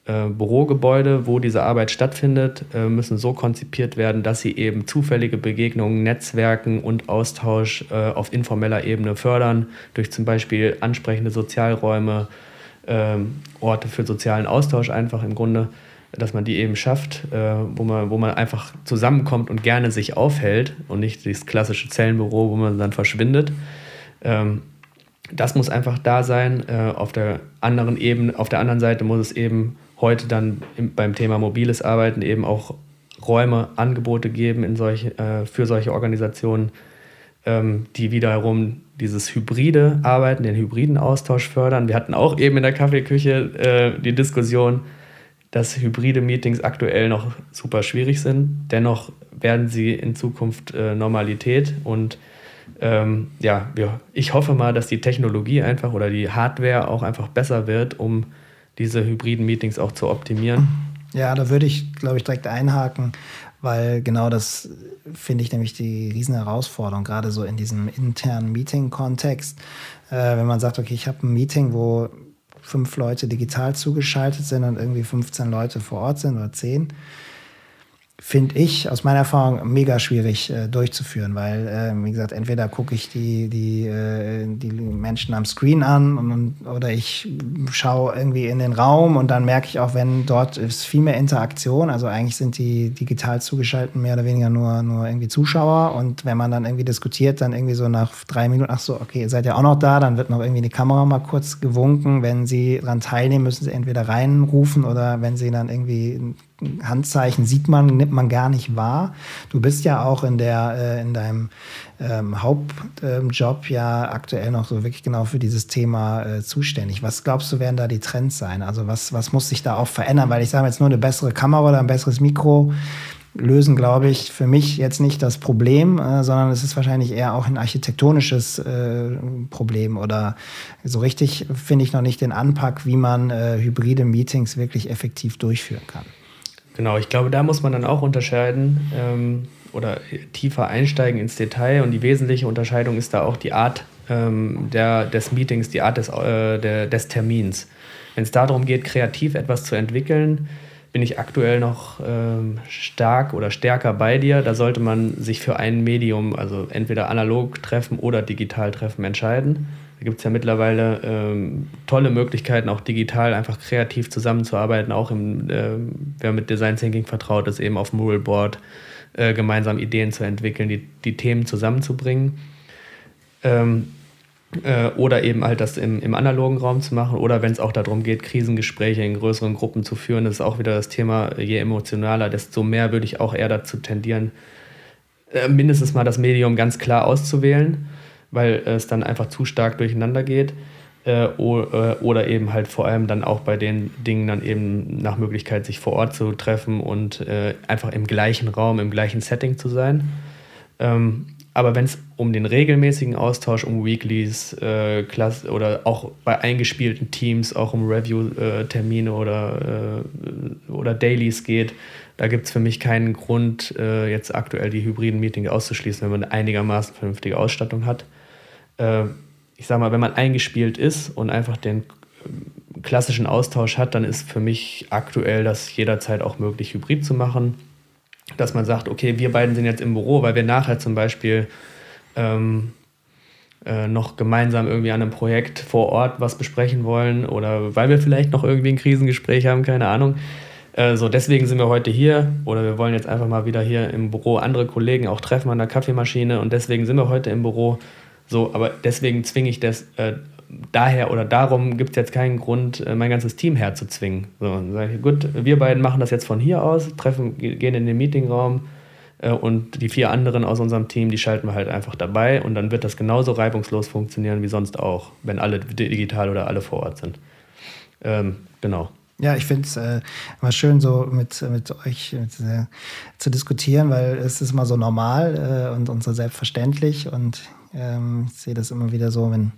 äh, Bürogebäude, wo diese Arbeit stattfindet, äh, müssen so konzipiert werden, dass sie eben zufällige Begegnungen, Netzwerken und Austausch äh, auf informeller Ebene fördern, durch zum Beispiel ansprechende Sozialräume, ähm, Orte für sozialen Austausch einfach im Grunde, dass man die eben schafft, äh, wo, man, wo man einfach zusammenkommt und gerne sich aufhält und nicht das klassische Zellenbüro, wo man dann verschwindet. Ähm, das muss einfach da sein. Äh, auf der anderen Ebene, auf der anderen Seite muss es eben heute dann im, beim Thema mobiles Arbeiten eben auch Räume, Angebote geben in solche, äh, für solche Organisationen, die wiederum dieses hybride Arbeiten, den hybriden Austausch fördern. Wir hatten auch eben in der Kaffeeküche äh, die Diskussion, dass hybride Meetings aktuell noch super schwierig sind. Dennoch werden sie in Zukunft äh, Normalität und ähm, ja, wir, ich hoffe mal, dass die Technologie einfach oder die Hardware auch einfach besser wird, um diese hybriden Meetings auch zu optimieren. Ja, da würde ich, glaube ich, direkt einhaken weil genau das finde ich nämlich die riesen Herausforderung, gerade so in diesem internen Meeting-Kontext. Äh, wenn man sagt, okay, ich habe ein Meeting, wo fünf Leute digital zugeschaltet sind und irgendwie 15 Leute vor Ort sind oder zehn, finde ich aus meiner Erfahrung mega schwierig äh, durchzuführen, weil, äh, wie gesagt, entweder gucke ich die, die, äh, die Menschen am Screen an und, oder ich schaue irgendwie in den Raum und dann merke ich auch, wenn dort ist viel mehr Interaktion, also eigentlich sind die digital zugeschaltet mehr oder weniger nur, nur irgendwie Zuschauer und wenn man dann irgendwie diskutiert, dann irgendwie so nach drei Minuten, ach so, okay, ihr seid ja auch noch da, dann wird noch irgendwie die Kamera mal kurz gewunken, wenn sie daran teilnehmen, müssen sie entweder reinrufen oder wenn sie dann irgendwie Handzeichen sieht man, nimmt man gar nicht wahr. Du bist ja auch in, der, äh, in deinem ähm, Hauptjob ähm, ja aktuell noch so wirklich genau für dieses Thema äh, zuständig. Was glaubst du, werden da die Trends sein? Also was, was muss sich da auch verändern? Weil ich sage jetzt nur eine bessere Kamera oder ein besseres Mikro lösen, glaube ich, für mich jetzt nicht das Problem, äh, sondern es ist wahrscheinlich eher auch ein architektonisches äh, Problem oder so richtig finde ich noch nicht den Anpack, wie man äh, hybride Meetings wirklich effektiv durchführen kann. Genau, ich glaube, da muss man dann auch unterscheiden ähm, oder tiefer einsteigen ins Detail. Und die wesentliche Unterscheidung ist da auch die Art ähm, der, des Meetings, die Art des, äh, der, des Termins. Wenn es darum geht, kreativ etwas zu entwickeln, bin ich aktuell noch ähm, stark oder stärker bei dir. Da sollte man sich für ein Medium, also entweder analog treffen oder digital treffen, entscheiden. Da gibt es ja mittlerweile ähm, tolle Möglichkeiten, auch digital einfach kreativ zusammenzuarbeiten, auch im, äh, wer mit Design Thinking vertraut ist, eben auf Mural Board äh, gemeinsam Ideen zu entwickeln, die, die Themen zusammenzubringen. Ähm, äh, oder eben halt das im, im analogen Raum zu machen. Oder wenn es auch darum geht, Krisengespräche in größeren Gruppen zu führen, das ist auch wieder das Thema, je emotionaler, desto mehr würde ich auch eher dazu tendieren, äh, mindestens mal das Medium ganz klar auszuwählen weil es dann einfach zu stark durcheinander geht. Äh, äh, oder eben halt vor allem dann auch bei den Dingen dann eben nach Möglichkeit sich vor Ort zu treffen und äh, einfach im gleichen Raum, im gleichen Setting zu sein. Ähm, aber wenn es um den regelmäßigen Austausch, um Weeklies, äh, oder auch bei eingespielten Teams, auch um Review-Termine oder, oder Dailies geht, da gibt es für mich keinen Grund, jetzt aktuell die hybriden Meetings auszuschließen, wenn man einigermaßen vernünftige Ausstattung hat äh, ich sag mal, wenn man eingespielt ist und einfach den äh, klassischen Austausch hat, dann ist für mich aktuell das jederzeit auch möglich, hybrid zu machen. Dass man sagt, okay, wir beiden sind jetzt im Büro, weil wir nachher zum Beispiel ähm, äh, noch gemeinsam irgendwie an einem Projekt vor Ort was besprechen wollen oder weil wir vielleicht noch irgendwie ein Krisengespräch haben, keine Ahnung. Äh, so, deswegen sind wir heute hier oder wir wollen jetzt einfach mal wieder hier im Büro andere Kollegen auch treffen an der Kaffeemaschine und deswegen sind wir heute im Büro so, aber deswegen zwinge ich das äh, daher oder darum gibt es jetzt keinen Grund, äh, mein ganzes Team herzuzwingen. So, dann sage ich, gut, wir beiden machen das jetzt von hier aus, treffen, gehen in den Meetingraum äh, und die vier anderen aus unserem Team, die schalten wir halt einfach dabei und dann wird das genauso reibungslos funktionieren wie sonst auch, wenn alle digital oder alle vor Ort sind. Ähm, genau. Ja, ich finde es äh, immer schön, so mit, mit euch mit, äh, zu diskutieren, weil es ist immer so normal äh, und, und so selbstverständlich. Und ähm, ich sehe das immer wieder so, wenn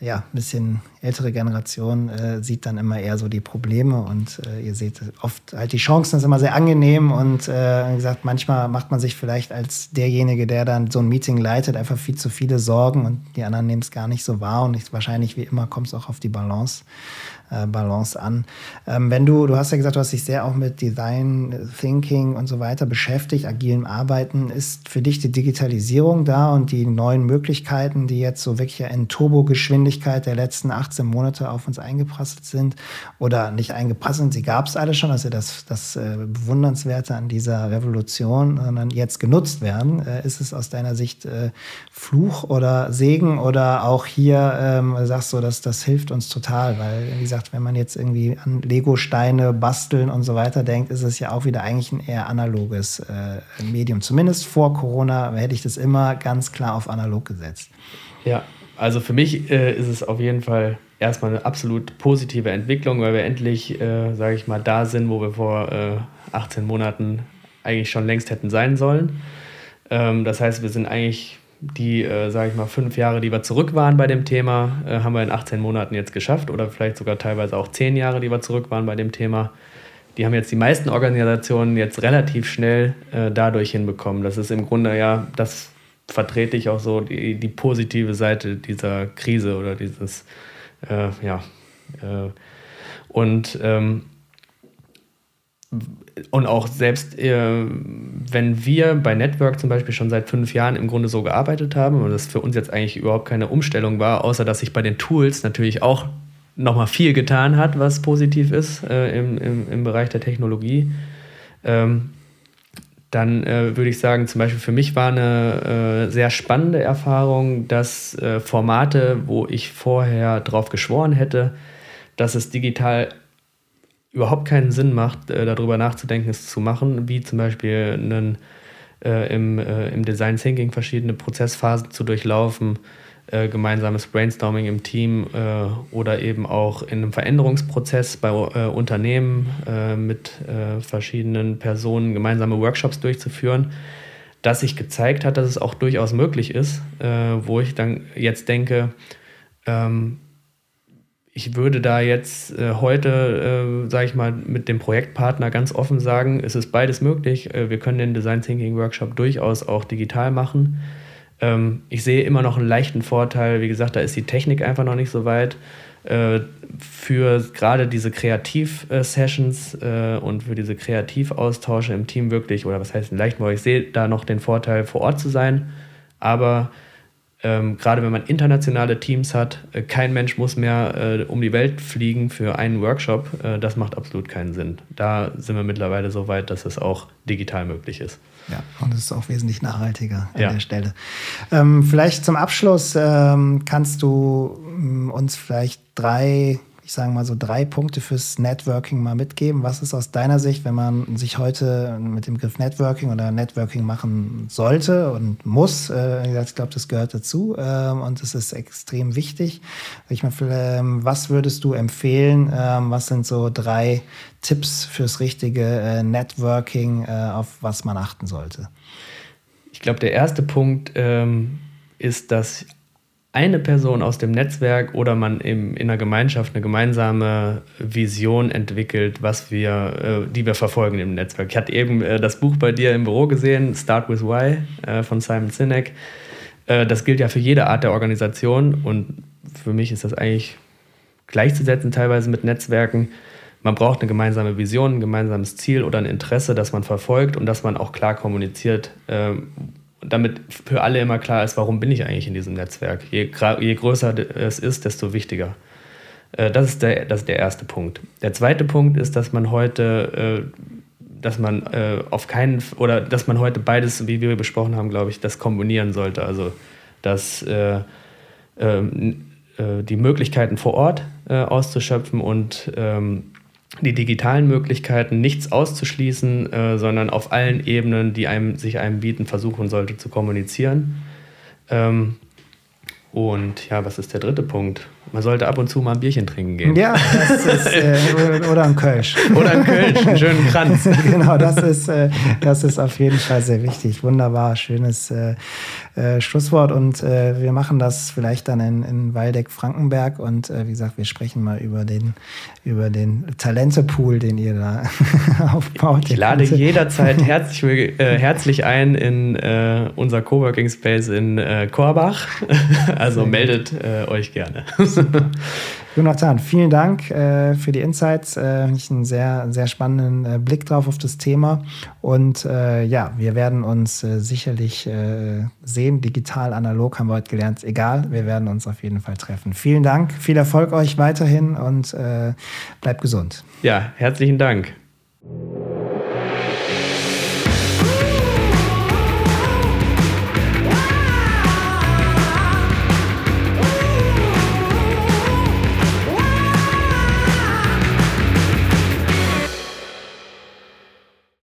ja ein bisschen ältere Generation äh, sieht dann immer eher so die Probleme und äh, ihr seht oft halt die Chancen ist immer sehr angenehm und äh, gesagt, manchmal macht man sich vielleicht als derjenige, der dann so ein Meeting leitet, einfach viel zu viele Sorgen und die anderen nehmen es gar nicht so wahr und ich, wahrscheinlich wie immer kommt es auch auf die Balance Balance an. Ähm, wenn du, du hast ja gesagt, du hast dich sehr auch mit Design Thinking und so weiter beschäftigt, agilem Arbeiten. Ist für dich die Digitalisierung da und die neuen Möglichkeiten, die jetzt so wirklich in Turbogeschwindigkeit der letzten 18 Monate auf uns eingeprasselt sind oder nicht eingeprasselt, sie gab es alle schon, ja das, das äh, Bewundernswerte an dieser Revolution, sondern jetzt genutzt werden. Äh, ist es aus deiner Sicht äh, Fluch oder Segen oder auch hier ähm, sagst du, dass das hilft uns total, weil wie gesagt, gesagt, wenn man jetzt irgendwie an Lego-Steine basteln und so weiter denkt, ist es ja auch wieder eigentlich ein eher analoges äh, Medium. Zumindest vor Corona hätte ich das immer ganz klar auf analog gesetzt. Ja, also für mich äh, ist es auf jeden Fall erstmal eine absolut positive Entwicklung, weil wir endlich, äh, sage ich mal, da sind, wo wir vor 18 äh, Monaten eigentlich schon längst hätten sein sollen. Ähm, das heißt, wir sind eigentlich die, äh, sage ich mal, fünf Jahre, die wir zurück waren bei dem Thema, äh, haben wir in 18 Monaten jetzt geschafft oder vielleicht sogar teilweise auch zehn Jahre, die wir zurück waren bei dem Thema. Die haben jetzt die meisten Organisationen jetzt relativ schnell äh, dadurch hinbekommen. Das ist im Grunde ja, das vertrete ich auch so, die, die positive Seite dieser Krise oder dieses, äh, ja. Äh, und ähm, und auch selbst, äh, wenn wir bei Network zum Beispiel schon seit fünf Jahren im Grunde so gearbeitet haben und das für uns jetzt eigentlich überhaupt keine Umstellung war, außer dass sich bei den Tools natürlich auch nochmal viel getan hat, was positiv ist äh, im, im, im Bereich der Technologie, ähm, dann äh, würde ich sagen, zum Beispiel für mich war eine äh, sehr spannende Erfahrung, dass äh, Formate, wo ich vorher drauf geschworen hätte, dass es digital überhaupt keinen Sinn macht, äh, darüber nachzudenken, es zu machen, wie zum Beispiel einen, äh, im, äh, im Design Thinking verschiedene Prozessphasen zu durchlaufen, äh, gemeinsames Brainstorming im Team äh, oder eben auch in einem Veränderungsprozess bei äh, Unternehmen mit verschiedenen Personen gemeinsame Workshops durchzuführen, dass sich gezeigt hat, dass es auch durchaus möglich ist, wo ich dann jetzt denke, ähm, ich würde da jetzt äh, heute, äh, sage ich mal, mit dem Projektpartner ganz offen sagen, es ist beides möglich. Äh, wir können den Design Thinking Workshop durchaus auch digital machen. Ähm, ich sehe immer noch einen leichten Vorteil. Wie gesagt, da ist die Technik einfach noch nicht so weit. Äh, für gerade diese Kreativ-Sessions äh, und für diese Kreativaustausche im Team wirklich, oder was heißt ein leichten Vorteil? Ich sehe da noch den Vorteil, vor Ort zu sein. Aber ähm, gerade wenn man internationale Teams hat, äh, kein Mensch muss mehr äh, um die Welt fliegen für einen Workshop. Äh, das macht absolut keinen Sinn. Da sind wir mittlerweile so weit, dass es auch digital möglich ist. Ja, und es ist auch wesentlich nachhaltiger an ja. der Stelle. Ähm, vielleicht zum Abschluss ähm, kannst du ähm, uns vielleicht drei ich sage mal so drei Punkte fürs Networking mal mitgeben. Was ist aus deiner Sicht, wenn man sich heute mit dem Begriff Networking oder Networking machen sollte und muss? Äh, ich glaube, das gehört dazu äh, und es ist extrem wichtig. Ich meine, ähm, was würdest du empfehlen? Ähm, was sind so drei Tipps fürs richtige äh, Networking, äh, auf was man achten sollte? Ich glaube, der erste Punkt ähm, ist, dass eine Person aus dem Netzwerk oder man im, in einer Gemeinschaft eine gemeinsame Vision entwickelt, was wir, äh, die wir verfolgen im Netzwerk. Ich hatte eben äh, das Buch bei dir im Büro gesehen, Start with Why äh, von Simon Sinek. Äh, das gilt ja für jede Art der Organisation und für mich ist das eigentlich gleichzusetzen teilweise mit Netzwerken. Man braucht eine gemeinsame Vision, ein gemeinsames Ziel oder ein Interesse, das man verfolgt und das man auch klar kommuniziert, ähm, damit für alle immer klar ist, warum bin ich eigentlich in diesem Netzwerk. Je, je größer es ist, desto wichtiger. Äh, das ist, der, das ist der erste Punkt. Der zweite Punkt ist, dass man heute, äh, dass man äh, auf keinen oder dass man heute beides, wie wir besprochen haben, glaube ich, das kombinieren sollte. Also dass ähm, die Möglichkeiten vor Ort auszuschöpfen und ähm, die digitalen Möglichkeiten, nichts auszuschließen, äh, sondern auf allen Ebenen, die einem, sich einem bieten, versuchen sollte zu kommunizieren. Ähm, und ja, was ist der dritte Punkt? Man sollte ab und zu mal ein Bierchen trinken gehen. Ja, das ist, äh, oder ein Kölsch. Oder ein Kölsch, einen schönen Kranz. genau, das ist, äh, das ist auf jeden Fall sehr wichtig. Wunderbar, schönes äh, äh Schlusswort. Und äh, wir machen das vielleicht dann in, in Waldeck-Frankenberg. Und äh, wie gesagt, wir sprechen mal über den, über den Talentepool, den ihr da aufbaut. Ich lade Ganze. jederzeit herzlich, herzlich ein in unser Coworking Space in Korbach. also meldet euch gerne. Jonathan, vielen Dank äh, für die Insights. Äh, ich einen sehr, sehr spannenden äh, Blick drauf auf das Thema. Und äh, ja, wir werden uns äh, sicherlich äh, sehen. Digital, analog haben wir heute gelernt. Egal, wir werden uns auf jeden Fall treffen. Vielen Dank, viel Erfolg euch weiterhin und bleibt gesund. Ja, herzlichen Dank.